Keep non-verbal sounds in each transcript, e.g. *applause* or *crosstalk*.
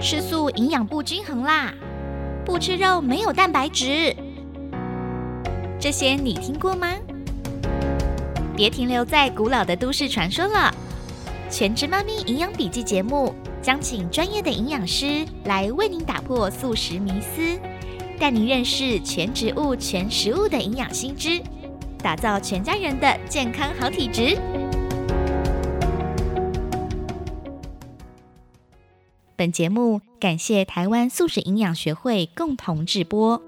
吃素营养不均衡啦，不吃肉没有蛋白质，这些你听过吗？别停留在古老的都市传说了，《全职妈咪营养笔记》节目将请专业的营养师来为您打破素食迷思，带您认识全植物、全食物的营养新知，打造全家人的健康好体质。本节目感谢台湾素食营养学会共同制播。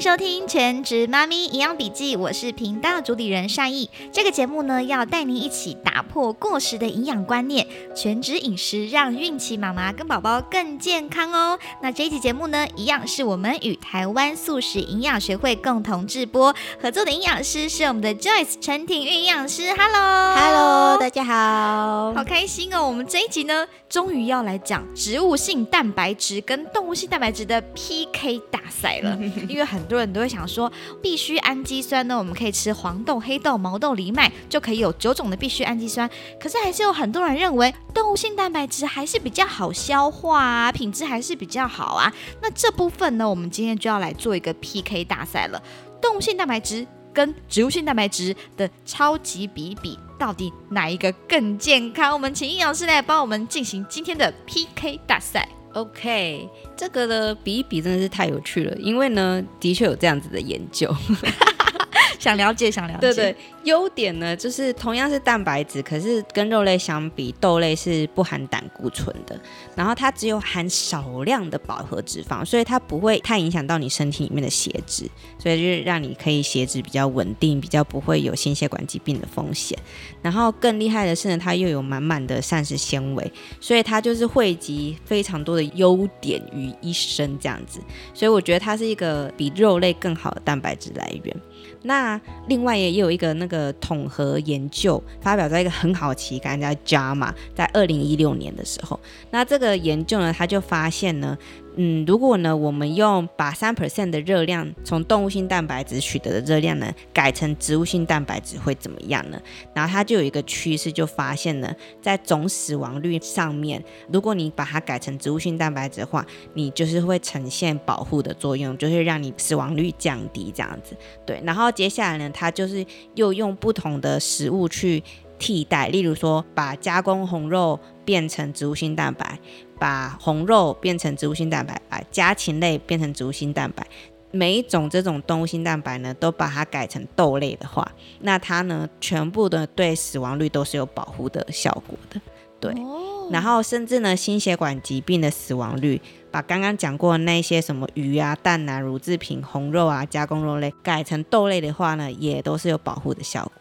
迎收听《全职妈咪营养笔记》，我是频道主理人善意。这个节目呢，要带您一起打破过时的营养观念，全职饮食让孕期妈妈跟宝宝更健康哦。那这一期节目呢，一样是我们与台湾素食营养学会共同制播，合作的营养师是我们的 Joyce 陈婷营养师。Hello，Hello，大家好，好开心哦！我们这一集呢，终于要来讲植物性蛋白质跟动物性蛋白质的 PK 大赛了，*laughs* 因为很。很多人都会想说，必需氨基酸呢，我们可以吃黄豆、黑豆、毛豆、藜麦，就可以有九种的必需氨基酸。可是还是有很多人认为，动物性蛋白质还是比较好消化啊，品质还是比较好啊。那这部分呢，我们今天就要来做一个 PK 大赛了。动物性蛋白质跟植物性蛋白质的超级比比，到底哪一个更健康？我们请营养师来帮我们进行今天的 PK 大赛。OK，这个呢比一比真的是太有趣了，因为呢，的确有这样子的研究。*laughs* 想了解，想了解。对对，优点呢，就是同样是蛋白质，可是跟肉类相比，豆类是不含胆固醇的，然后它只有含少量的饱和脂肪，所以它不会太影响到你身体里面的血脂，所以就是让你可以血脂比较稳定，比较不会有心血管疾病的风险。然后更厉害的是呢，它又有满满的膳食纤维，所以它就是汇集非常多的优点于一身这样子，所以我觉得它是一个比肉类更好的蛋白质来源。那另外也有一个那个统合研究发表在一个很好的期刊叫《JAMA》，在二零一六年的时候，那这个研究呢，他就发现呢。嗯，如果呢，我们用把三 percent 的热量从动物性蛋白质取得的热量呢，改成植物性蛋白质会怎么样呢？然后它就有一个趋势，就发现呢，在总死亡率上面，如果你把它改成植物性蛋白质的话，你就是会呈现保护的作用，就是让你死亡率降低这样子。对，然后接下来呢，它就是又用不同的食物去替代，例如说把加工红肉变成植物性蛋白。把红肉变成植物性蛋白，把家禽类变成植物性蛋白，每一种这种动物性蛋白呢，都把它改成豆类的话，那它呢，全部的对死亡率都是有保护的效果的。对，然后甚至呢，心血管疾病的死亡率，把刚刚讲过那些什么鱼啊、蛋啊、乳制品、红肉啊、加工肉类改成豆类的话呢，也都是有保护的效果。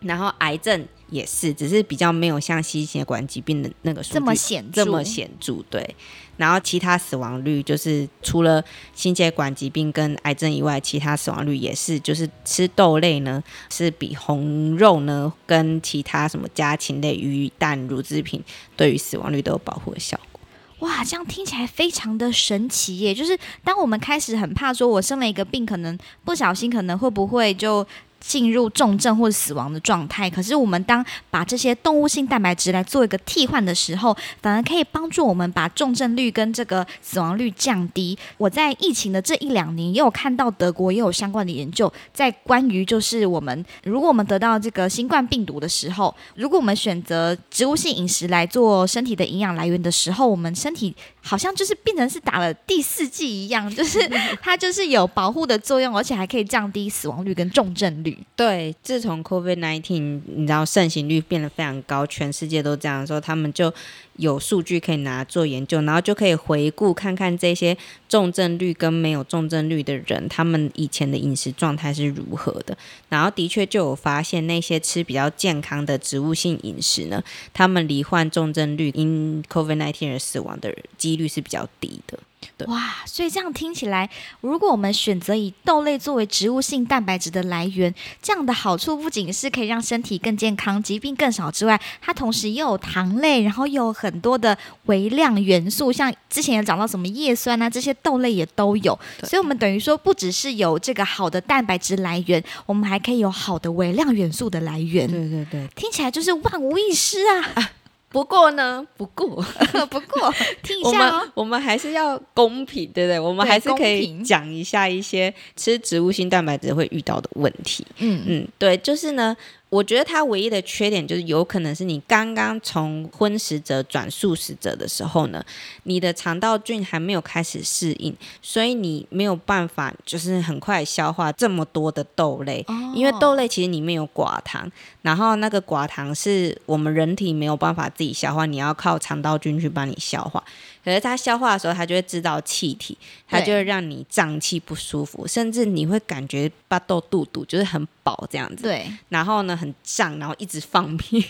然后癌症。也是，只是比较没有像心血管疾病的那个这么显著这么显著，对。然后其他死亡率就是除了心血管疾病跟癌症以外，其他死亡率也是，就是吃豆类呢是比红肉呢跟其他什么家禽类鱼蛋乳制品对于死亡率都有保护的效果。哇，这样听起来非常的神奇耶！就是当我们开始很怕说，我生了一个病，可能不小心可能会不会就。进入重症或者死亡的状态，可是我们当把这些动物性蛋白质来做一个替换的时候，反而可以帮助我们把重症率跟这个死亡率降低。我在疫情的这一两年也有看到德国也有相关的研究，在关于就是我们如果我们得到这个新冠病毒的时候，如果我们选择植物性饮食来做身体的营养来源的时候，我们身体好像就是变成是打了第四剂一样，*laughs* 就是它就是有保护的作用，而且还可以降低死亡率跟重症率。对，自从 COVID nineteen 你知道盛行率变得非常高，全世界都这样说，他们就有数据可以拿做研究，然后就可以回顾看看这些重症率跟没有重症率的人，他们以前的饮食状态是如何的。然后的确就有发现，那些吃比较健康的植物性饮食呢，他们罹患重症率因 COVID nineteen 而死亡的几率是比较低的。对哇，所以这样听起来，如果我们选择以豆类作为植物性蛋白质的来源，这样的好处不仅是可以让身体更健康、疾病更少之外，它同时又有糖类，然后又有很多的微量元素，像之前也讲到什么叶酸啊，这些豆类也都有。所以，我们等于说，不只是有这个好的蛋白质来源，我们还可以有好的微量元素的来源。对对对。听起来就是万无一失啊！不过呢，不过。*laughs* 不过 *laughs* 听一我下哦。们，我们还是要公平，对不对？我们还是可以讲一下一些吃植物性蛋白质会遇到的问题。嗯。嗯，对，就是呢，我觉得它唯一的缺点就是有可能是你刚刚从荤食者转素食者的时候呢，你的肠道菌还没有开始适应，所以你没有办法就是很快消化这么多的豆类。哦因为豆类其实里面有寡糖，然后那个寡糖是我们人体没有办法自己消化，你要靠肠道菌去帮你消化。可是它消化的时候，它就会制造气体，它就会让你胀气不舒服，甚至你会感觉巴豆肚肚就是很饱这样子。对，然后呢很胀，然后一直放屁，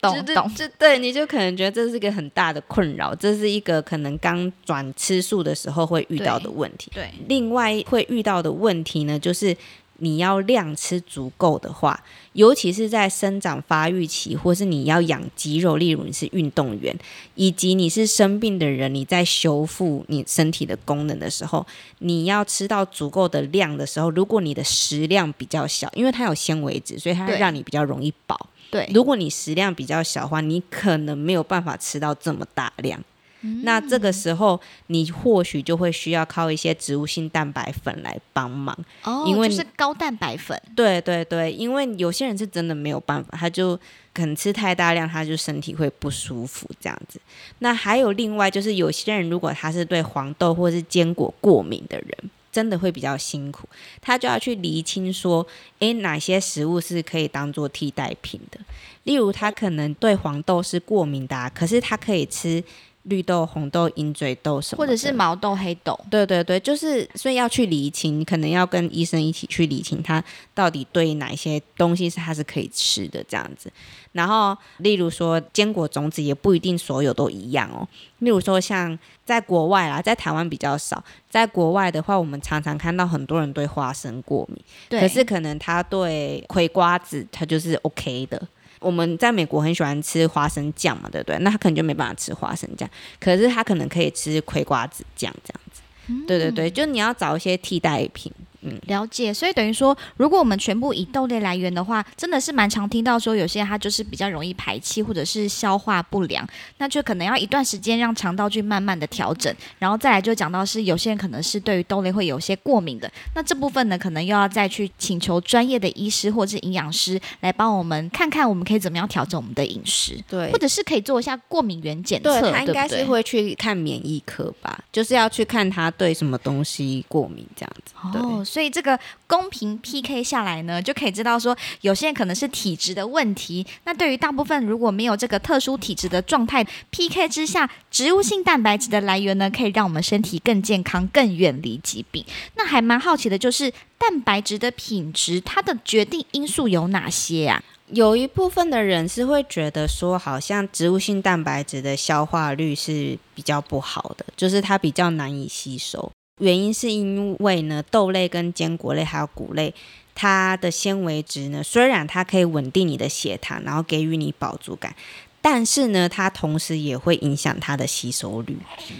懂 *laughs* 懂，就对，你就可能觉得这是一个很大的困扰，这是一个可能刚转吃素的时候会遇到的问题。对，另外会遇到的问题呢，就是你要量吃足够的话，尤其是在生长发育期，或是你要养肌肉，例如你是运动员，以及你是生病的人，你在修复你身体的功能的时候，你要吃到足够的量的时候，如果你的食量比较小，因为它有纤维质，所以它会让你比较容易饱。对，如果你食量比较小的话，你可能没有办法吃到这么大量。那这个时候，你或许就会需要靠一些植物性蛋白粉来帮忙。哦，因为就是高蛋白粉，对对对，因为有些人是真的没有办法，他就可能吃太大量，他就身体会不舒服这样子。那还有另外就是，有些人如果他是对黄豆或是坚果过敏的人。真的会比较辛苦，他就要去厘清说，诶，哪些食物是可以当做替代品的？例如，他可能对黄豆是过敏的、啊，可是他可以吃绿豆、红豆、鹰嘴豆什么或，者是毛豆、黑豆，对对对，就是所以要去理清，可能要跟医生一起去理清他到底对哪一些东西是他是可以吃的这样子。然后，例如说坚果种子也不一定所有都一样哦。例如说像在国外啦，在台湾比较少，在国外的话，我们常常看到很多人对花生过敏，可是可能他对葵瓜子他就是 OK 的。我们在美国很喜欢吃花生酱嘛，对不对？那他可能就没办法吃花生酱，可是他可能可以吃葵瓜子酱这样子。对对对，就你要找一些替代品。了解，所以等于说，如果我们全部以豆类来源的话，真的是蛮常听到说，有些人他就是比较容易排气或者是消化不良，那就可能要一段时间让肠道去慢慢的调整，然后再来就讲到是有些人可能是对于豆类会有些过敏的，那这部分呢，可能又要再去请求专业的医师或者是营养师来帮我们看看我们可以怎么样调整我们的饮食，对。或者是可以做一下过敏原检测，对他应该是会去看免疫科吧，就是要去看他对什么东西过敏这样子。对。哦，所以这个公平 PK 下来呢，就可以知道说，有些人可能是体质的问题。那对于大部分如果没有这个特殊体质的状态，PK 之下，植物性蛋白质的来源呢，可以让我们身体更健康、更远离疾病。那还蛮好奇的，就是蛋白质的品质，它的决定因素有哪些啊？有一部分的人是会觉得说，好像植物性蛋白质的消化率是比较不好的，就是它比较难以吸收。原因是因为呢，豆类跟坚果类还有谷类，它的纤维质呢，虽然它可以稳定你的血糖，然后给予你饱足感。但是呢，它同时也会影响它的吸收率，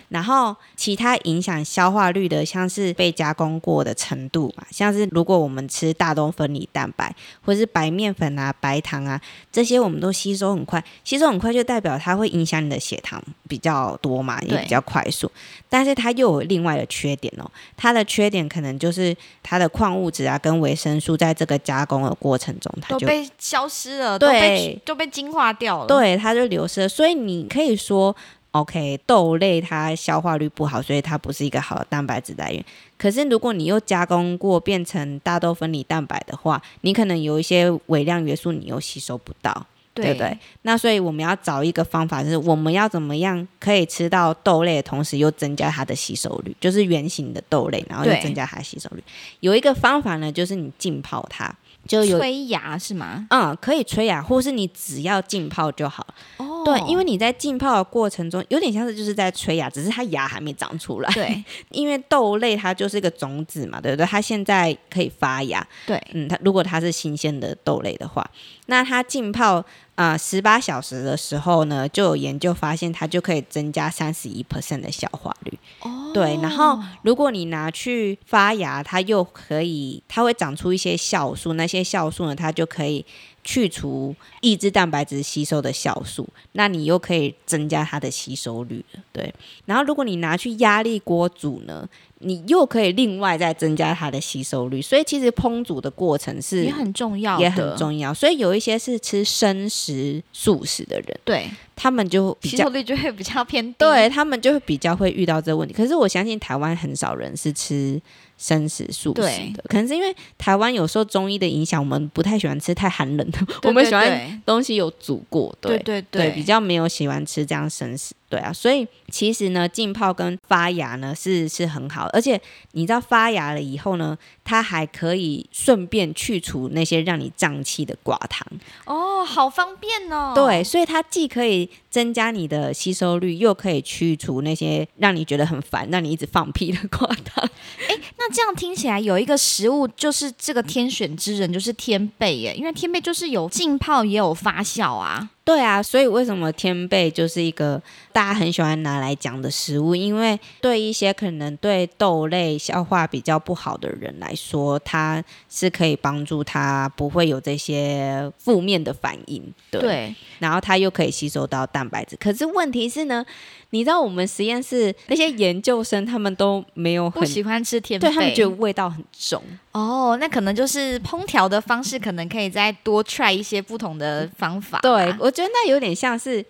然后其他影响消化率的，像是被加工过的程度嘛，像是如果我们吃大豆分离蛋白，或是白面粉啊、白糖啊，这些我们都吸收很快，吸收很快就代表它会影响你的血糖比较多嘛，也比较快速。但是它又有另外的缺点哦，它的缺点可能就是它的矿物质啊跟维生素在这个加工的过程中，它就都被消失了，对都被都被精化掉了。对，它就流失了。所以你可以说，OK，豆类它消化率不好，所以它不是一个好的蛋白质来源。可是如果你又加工过变成大豆分离蛋白的话，你可能有一些微量元素你又吸收不到。对不对？那所以我们要找一个方法，就是我们要怎么样可以吃到豆类的同时又增加它的吸收率，就是圆形的豆类，然后又增加它的吸收率。有一个方法呢，就是你浸泡它，就有催芽是吗？嗯可以吹芽，或是你只要浸泡就好。哦哦，对，因为你在浸泡的过程中，有点像是就是在吹芽，只是它芽还没长出来。对 *laughs* 因为豆类它就是一个种子嘛，对不对？它现在可以发芽，对嗯，它如果它是新鲜的豆类的话，那它浸泡啊十八小时的时候呢，就有研究发现它就可以增加三十一 percent 的消化率。哦，对，然后如果你拿去发芽，它又可以，它会长出一些酵素，那些酵素呢，它就可以去除抑制蛋白质吸收的酵素，那你又可以增加它的吸收率了。对，然后如果你拿去压力锅煮呢，你又可以另外再增加它的吸收率，所以其实烹煮的过程是也很重要，也很。重要。所以有一些是吃生食、素食的人，对，他们就比较吸收率就会比较偏低。对他们就会比较会遇到这个问题。可是我相信台湾很少人是吃生食素食的，可能是因为台湾有时候中医的影响，我们不太喜欢吃太寒冷的，对我们喜欢东西有煮过，对对。对比较没有喜欢吃这样生食。对啊，所以其实呢，浸泡跟发芽呢是是很好，而且你知道发芽了以后呢，它还可以顺便去除那些让你胀气的寡糖。哦，好方便哦。对，所以它既可以增加你的吸收率，又可以去除那些让你觉得很烦、让你一直放屁的 *laughs* 寡糖。那这样听起来有一个食物就是这个天选之人，就是天贝耶，因为天贝就是有浸泡也有发酵啊。对啊，所以为什么天贝就是一个大家很喜欢拿来讲的食物？因为对一些可能对豆类消化比较不好的人来说，它是可以帮助他不会有这些负面的反应。对，对，然后它又可以吸收到蛋白质。可是问题是呢，你知道我们实验室那些研究生他们都没有很不喜欢吃天贝，对他们觉得味道很重。哦，那可能就是烹调的方式，可能可以再多 try 一些不同的方法。对，我觉得那有点像是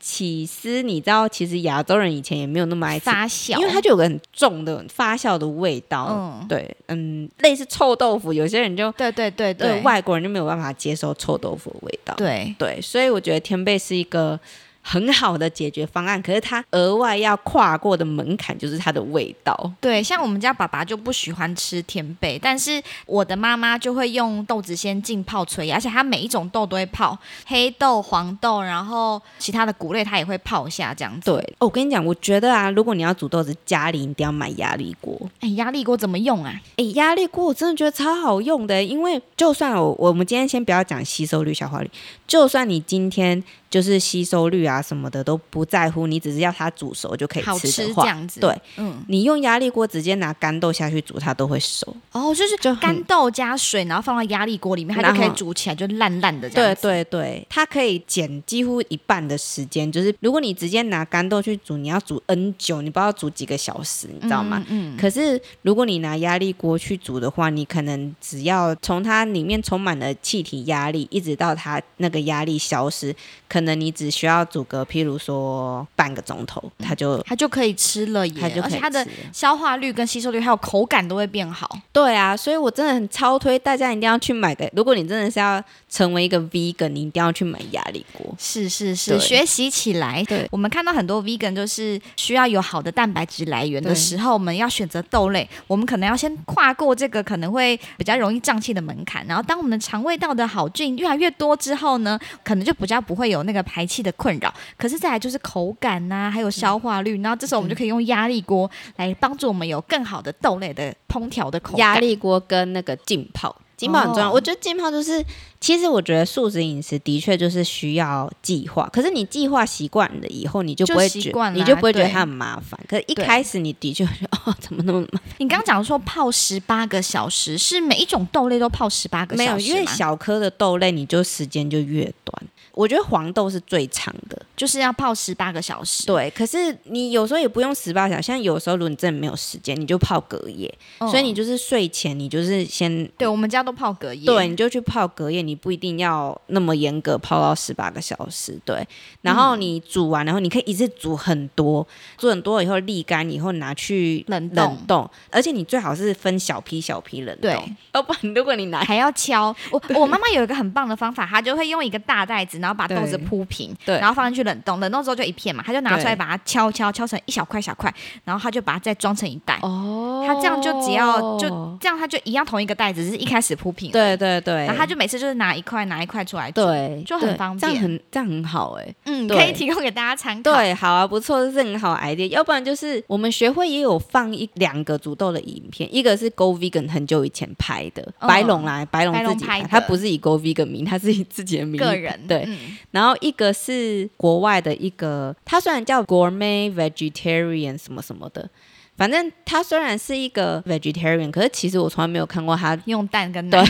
起司，你知道，其实亚洲人以前也没有那么爱吃，发酵，因为它就有个很重的发酵的味道。嗯对，嗯，类似臭豆腐，有些人就对对对对对外国人就没有办法接受臭豆腐的味道。对对，所以我觉得天贝是一个。很好的解决方案，可是它额外要跨过的门槛就是它的味道。对，像我们家爸爸就不喜欢吃甜贝，但是我的妈妈就会用豆子先浸泡催芽，而且她每一种豆都会泡，黑豆、黄豆，然后其他的谷类她也会泡一下这样子。对，哦我跟你讲，我觉得啊，如果你要煮豆子，家里一定要买压力锅。哎，压力锅怎么用啊？哎，压力锅我真的觉得超好用的，因为就算我我们今天先不要讲吸收率、消化率，就算你今天就是吸收率啊什么的都不在乎，你只是要它煮熟就可以好吃的话，吃这样子。对，嗯，你用压力锅直接拿干豆下去煮，它都会熟。哦，就是就干豆加水，然后放到压力锅里面，它就可以煮起来，就烂烂的这对样子。对对，它可以减几乎一半的时间。就是如果你直接拿干豆去煮，你要煮 N 久，你不知道煮几个小时，你知道吗？嗯，嗯，可是如果你拿压力锅去煮的话，你可能只要从它里面充满了气体压力，一直到它那个压力消失，可能你只需要阻隔譬如说半个钟头，它就它就可以吃了耶，它就可以而且它的消化率跟吸收率还有口感都会变好。对啊，所以我真的很超推大家一定要去买个。如果你真的是要成为一个 vegan，你一定要去买压力锅。是是是，学习起来。对我们看到很多 vegan 就是需要有好的蛋白质来源的时候，我们要选择豆类，我们可能要先跨过这个可能会比较容易胀气的门槛，然后当我们的肠胃道的好菌越来越多之后呢，可能就比较不会有那个排气的困扰。可是再来就是口感呐、还有消化率，然后这时候我们就可以用压力锅来帮助我们有更好的豆类的烹调的口感。压力锅跟那个浸泡，浸泡很重要。哦我觉得浸泡就是，其实我觉得素食饮食的确就是需要计划。可是你计划习惯了以后，你就不会觉就习惯，了你就不会觉得它很麻烦。可是一开始你的确 *laughs* 哦，怎么那么麻烦？你刚刚讲说泡十八个小时，是每一种豆类都泡十八个，小时吗因为小颗的豆类，你就时间就越短。我觉得黄豆是最长的，就是要泡十八个小时。对。可是你有时候也不用十八小时，像有时候如果你真的没有时间，你就泡隔夜。嗯所以你就是睡前，你就是先对我们家都泡隔夜。对，你就去泡隔夜，你不一定要那么严格泡到十八个小时。对，然后你煮完，然后你可以一次煮很多，煮很多以后沥干以后拿去冷冻冷冻，而且你最好是分小批小批冷冻对，*laughs* 要不然如果你拿还要敲。我我妈妈有一个很棒的方法，她就会用一个大袋子，然后把豆子对铺平，对然后放进去冷冻，冷冻之后就一片嘛，他就拿出来把它敲敲敲成一小块小块，然后他就把它再装成一袋。哦他这样就只要就这样，他就一样同一个袋子，只是一开始铺平。，对对对，然后他就每次就是拿一块拿一块出来煮。对就很方便这样很这样很好哎、嗯，对可以提供给大家参 *laughs* 考。，对，好啊，不错，这是很好的 idea。要不然就是我们学会也有放一两个煮豆的影片，一个是 Go Vegan 很久以前拍的，嗯白龙啦，白龙自己拍，拍他不是以 Go Vegan 名，他是以自己的名义个人对。嗯。然后一个是国外的一个，他虽然叫 Gourmet Vegetarian 什么什么的。反正他虽然是一个 vegetarian，可是其实我从来没有看过他用蛋跟奶，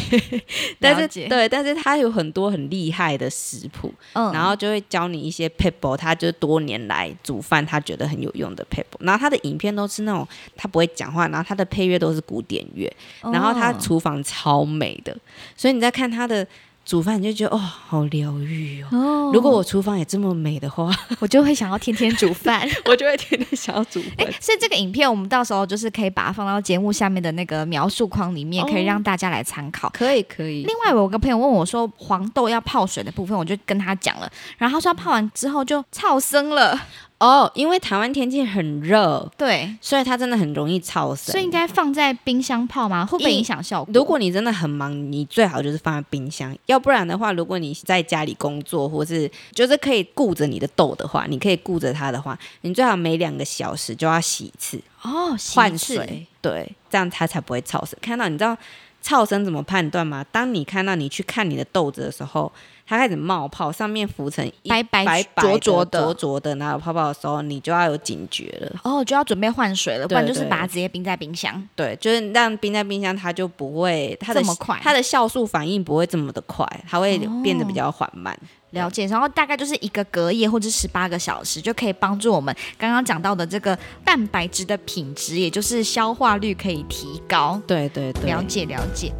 但是对，但是他有很多很厉害的食谱，嗯。然后就会教你一些 p e p l e 他就是多年来煮饭他觉得很有用的 p e p l e 然后他的影片都是那种他不会讲话，然后他的配乐都是古典乐，然后他哦厨房超美的，所以你在看他的煮饭，你就觉得哦，好疗愈哦。哦如果我厨房也这么美的话，*laughs* 我就会想要天天煮饭。*laughs* 我就会天天想要煮哎、饭。所以这个影片我们到时候就是可以把它放到节目下面的那个描述框里面，哦可以让大家来参考。可以可以，另外，我有个朋友问我说，黄豆要泡水的部分，我就跟他讲了，然后他说他泡完之后就超生了，哦，因为台湾天气很热，对，所以它真的很容易超生。所以应该放在冰箱泡吗？会不会影响效果？如果你真的很忙，你最好就是放在冰箱，要不然的话，如果你在家里工作，或是就是可以顾着你的豆的话，你可以顾着它的话，你最好每两个小时就要洗一次，哦，换水，对，这样它才不会超生。看到你知道超生怎么判断吗？当你看到你去看你的豆子的时候，它开始冒泡，上面浮成一白白白白浊浊的浊浊的，然后泡泡的时候，你就要有警觉了。哦，就要准备换水了，不然就是把它直接冰在冰箱。对，就是让冰在冰箱，它就不会它的这么快它的酵素反应不会这么的快，它会变得比较缓慢。了解，然后大概就是一个隔夜或者十八个小时，就可以帮助我们刚刚讲到的这个蛋白质的品质，也就是消化率可以提高。对对对，了解了解。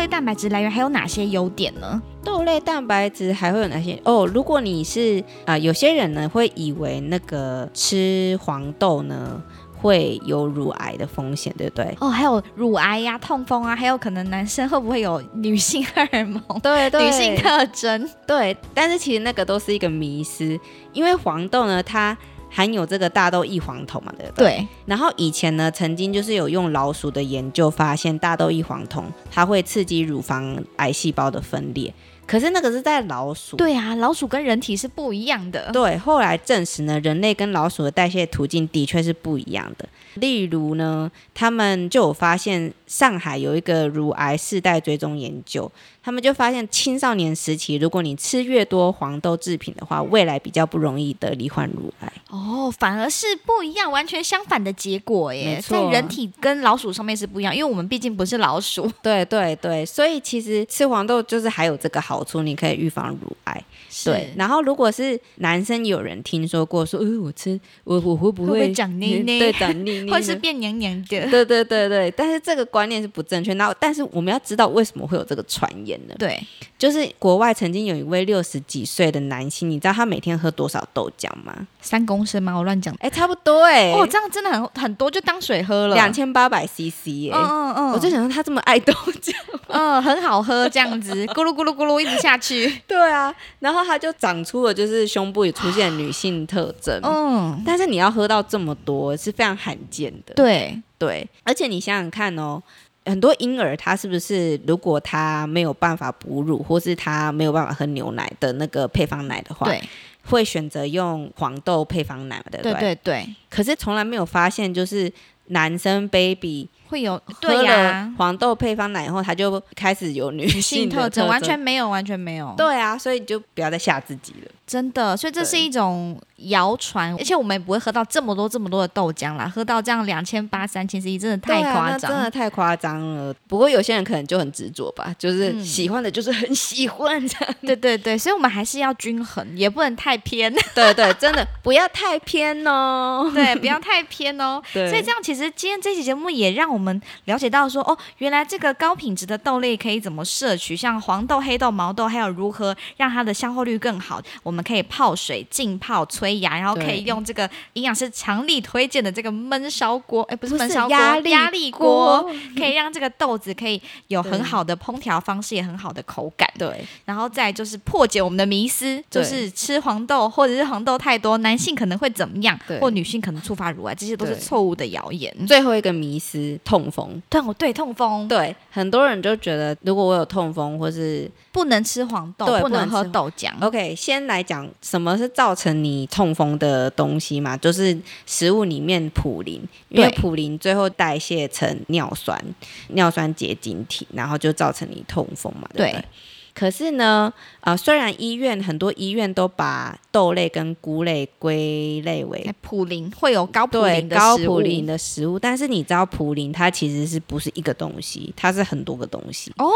类蛋白质来源还有哪些优点呢？豆类蛋白质还会有哪些？哦，如果你是啊、有些人呢会以为那个吃黄豆呢会有乳癌的风险，对不对？哦，还有乳癌呀、痛风啊，还有可能男生会不会有女性荷尔蒙、对 *laughs* 女性特征？对，但是其实那个都是一个迷思，因为黄豆呢它。含有这个大豆异黄酮嘛，对不对？对，然后以前呢，曾经就是有用老鼠的研究发现，大豆异黄酮它会刺激乳房癌细胞的分裂。可是那个是在老鼠，对啊，老鼠跟人体是不一样的。对，后来证实呢，人类跟老鼠的代谢途径的确是不一样的。例如呢，他们就有发现，上海有一个乳癌世代追踪研究，他们就发现青少年时期，如果你吃越多黄豆制品的话，未来比较不容易得罹患乳癌。哦，反而是不一样，完全相反的结果耶，在人体跟老鼠上面是不一样，因为我们毕竟不是老鼠。*laughs* 对对对，所以其实吃黄豆就是还有这个好处，你可以预防乳癌。对，然后如果是男生，有人听说过说，呃，我吃我我会不会会长内内 *laughs* 对，长内内，或是变娘娘的。*laughs* 对对对对，但是这个观念是不正确。然后，但是我们要知道为什么会有这个传言呢？对，就是国外曾经有一位六十几岁的男性，你知道他每天喝多少豆浆吗？三公升吗？我乱讲。哎，差不多哎、哦，这样真的很很多，就当水喝了。两千八百 CC 哎、嗯嗯嗯，我就想说他这么爱豆浆，嗯很好喝，这样子 *laughs* 咕噜咕噜咕噜一直下去。对啊，然后他就长出了就是胸部也出现女性特征，嗯，但是你要喝到这么多是非常罕见的。对，对，而且你想想看哦，很多婴儿他是不是如果他没有办法哺乳，或是他没有办法喝牛奶的那个配方奶的话，对，会选择用黄豆配方奶嘛，对不对对？对对，可是从来没有发现，就是男生 baby 会有喝对呀了，黄豆配方奶以后，它就开始有女女性性特征征，完全没有，完全没有。对啊，所以你就不要再吓自己了。真的，所以这是一种谣传，而且我们也不会喝到这么多这么多的豆浆啦，喝到这样两千八、三千 CC 真的太夸张。那真的太夸张了。不过有些人可能就很执着吧，就是嗯喜欢的就是很喜欢这样。对对对，所以我们还是要均衡，也不能太偏，*laughs* 对对，真的不要太偏哦。对，不要太偏哦。*laughs* 对，所以这样其实实今天这期节目也让我们了解到说，哦，原来这个高品质的豆类可以怎么摄取，像黄豆、黑豆、毛豆，还有如何让它的消化率更好。我们可以泡水、浸泡、催芽，然后可以用这个营养师强力推荐的这个焖烧锅，哎，不是焖烧锅，压力压力锅锅，可以让这个豆子可以有很好的烹调方式，也很好的口感。对然后再就是破解我们的迷思，就是吃黄豆或者是黄豆太多，男性可能会怎么样对，或女性可能触发乳癌，这些都是错误的谣言。最后一个迷思，痛风。对，我对痛风对，很多人就觉得，如果我有痛风，或是不能吃黄豆，对不能喝豆浆。OK，先来讲什么是造成你痛风的东西嘛，就是食物里面普林，因为对普林最后代谢成尿酸，尿酸结晶体，然后就造成你痛风嘛，对不对？对可是呢，呃，虽然医院很多医院都把豆类跟菇类归类为哎普林会有高普对林的食物高普林的食物，但是你知道普林它其实是不是一个东西，它是很多个东西哦。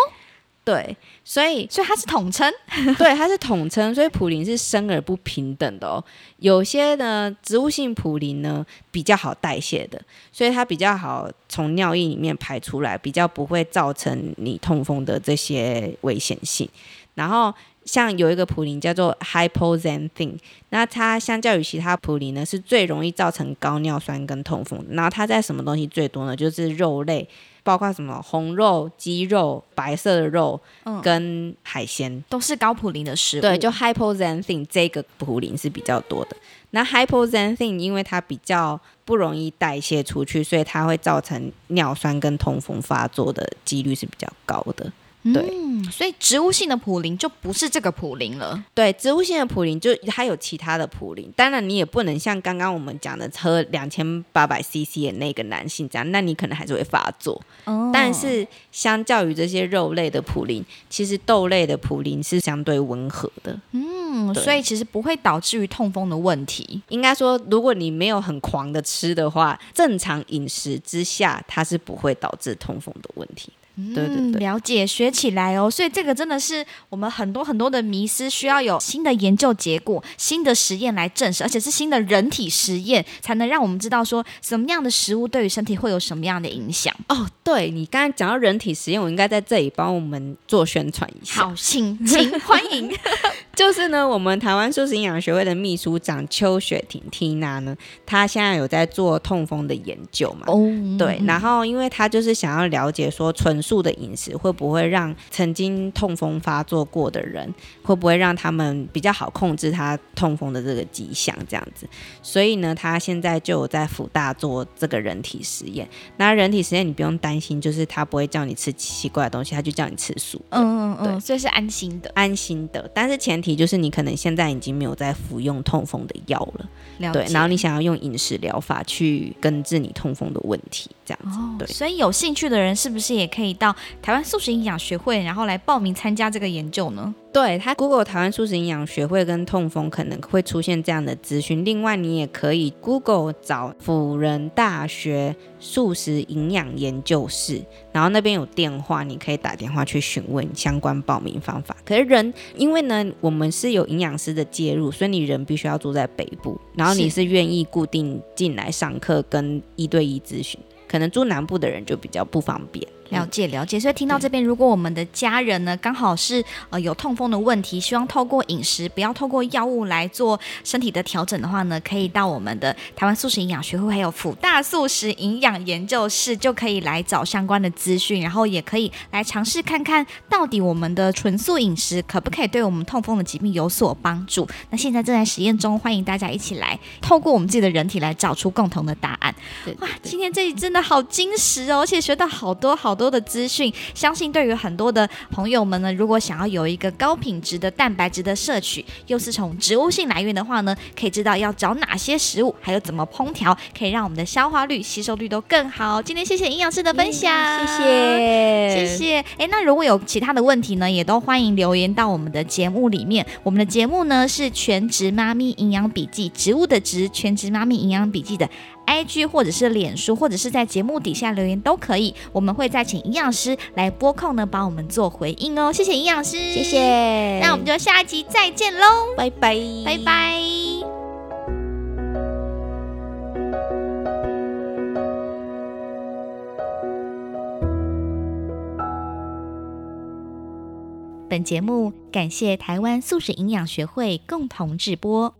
对，所以所以它是统称。*laughs* 对，它是统称，所以普林是生而不平等的哦。有些呢，植物性普林呢比较好代谢的，所以它比较好从尿液里面排出来，比较不会造成你痛风的这些危险性。然后像有一个普林叫做 hypoxanthine，那它相较于其他普林呢，是最容易造成高尿酸跟痛风。然后它在什么东西最多呢？就是肉类，包括什么红肉、鸡肉、白色的肉嗯，跟海鲜。都是高普林的食物。对，就 hypoxanthine 这个普林是比较多的。那 hypoxanthine 因为它比较不容易代谢出去，所以它会造成尿酸跟痛风发作的几率是比较高的。对嗯，所以植物性的普林就不是这个普林了。对，植物性的普林就它有其他的普林，当然你也不能像刚刚我们讲的喝两千八百 CC 的那个男性这样，那你可能还是会发作。哦但是相较于这些肉类的普林，其实豆类的普林是相对温和的。嗯，所以其实不会导致于痛风的问题。应该说，如果你没有很狂的吃的话，正常饮食之下，它是不会导致痛风的问题。对对嗯，对了解，学起来哦。所以这个真的是我们很多很多的迷思，需要有新的研究结果、新的实验来证实，而且是新的人体实验，才能让我们知道说什么样的食物对于身体会有什么样的影响。哦，对你刚才讲到人体实验，我应该在这里帮我们做宣传一下。好，请 *laughs* *laughs* 请欢迎。就是呢，我们台湾素食营养学会的秘书长邱雪婷 Tina 呢，她现在有在做痛风的研究嘛。哦，对，然后因为她就是想要了解说纯素的饮食会不会让曾经痛风发作过的人，会不会让他们比较好控制他痛风的这个迹象这样子。所以呢，她现在就有在福大做这个人体实验。那人体实验你不用担心，就是他不会叫你吃奇怪的东西，他就叫你吃素。嗯嗯嗯，对所以是安心的。安心的，但是前提就是你可能现在已经没有在服用痛风的药了，了。，对然后你想要用饮食疗法去根治你痛风的问题，这样子，哦，对所以有兴趣的人是不是也可以到台湾素食营养学会，然后来报名参加这个研究呢？对它 Google 台湾素食营养学会跟痛风可能会出现这样的资讯，另外你也可以 Google 找辅仁大学素食营养研究室，然后那边有电话，你可以打电话去询问相关报名方法。可是人因为呢，我们是有营养师的介入，所以你人必须要住在北部，然后你是是愿意固定进来上课跟一对一咨询。可能住南部的人就比较不方便。了解了解，所以听到这边，如果我们的家人呢刚好是呃有痛风的问题，希望透过饮食，不要透过药物来做身体的调整的话呢，可以到我们的台湾素食营养学会还有辅大素食营养研究室，就可以来找相关的资讯，然后也可以来尝试看看到底我们的纯素饮食可不可以对我们痛风的疾病有所帮助。那现在正在实验中，欢迎大家一起来透过我们自己的人体来找出共同的答案。对哇，今天这里真的好精实哦，而且学到好多好多的资讯。相信对于很多的朋友们呢，如果想要有一个高品质的蛋白质的摄取，又是从植物性来源的话呢，可以知道要找哪些食物，还有怎么烹调，可以让我们的消化率、吸收率都更好。今天谢谢营养师的分享，谢谢，谢谢。哎，那如果有其他的问题呢，也都欢迎留言到我们的节目里面。我们的节目呢是全职妈咪营养笔记，植物的植，全职妈咪营养笔记的 IG 或者是脸书，或者是在节目底下留言都可以，我们会再请营养师来播控呢，帮我们做回应哦。谢谢营养师，谢谢。那我们就下集再见喽，拜拜，拜拜。本节目感谢台湾素食营养学会共同直播。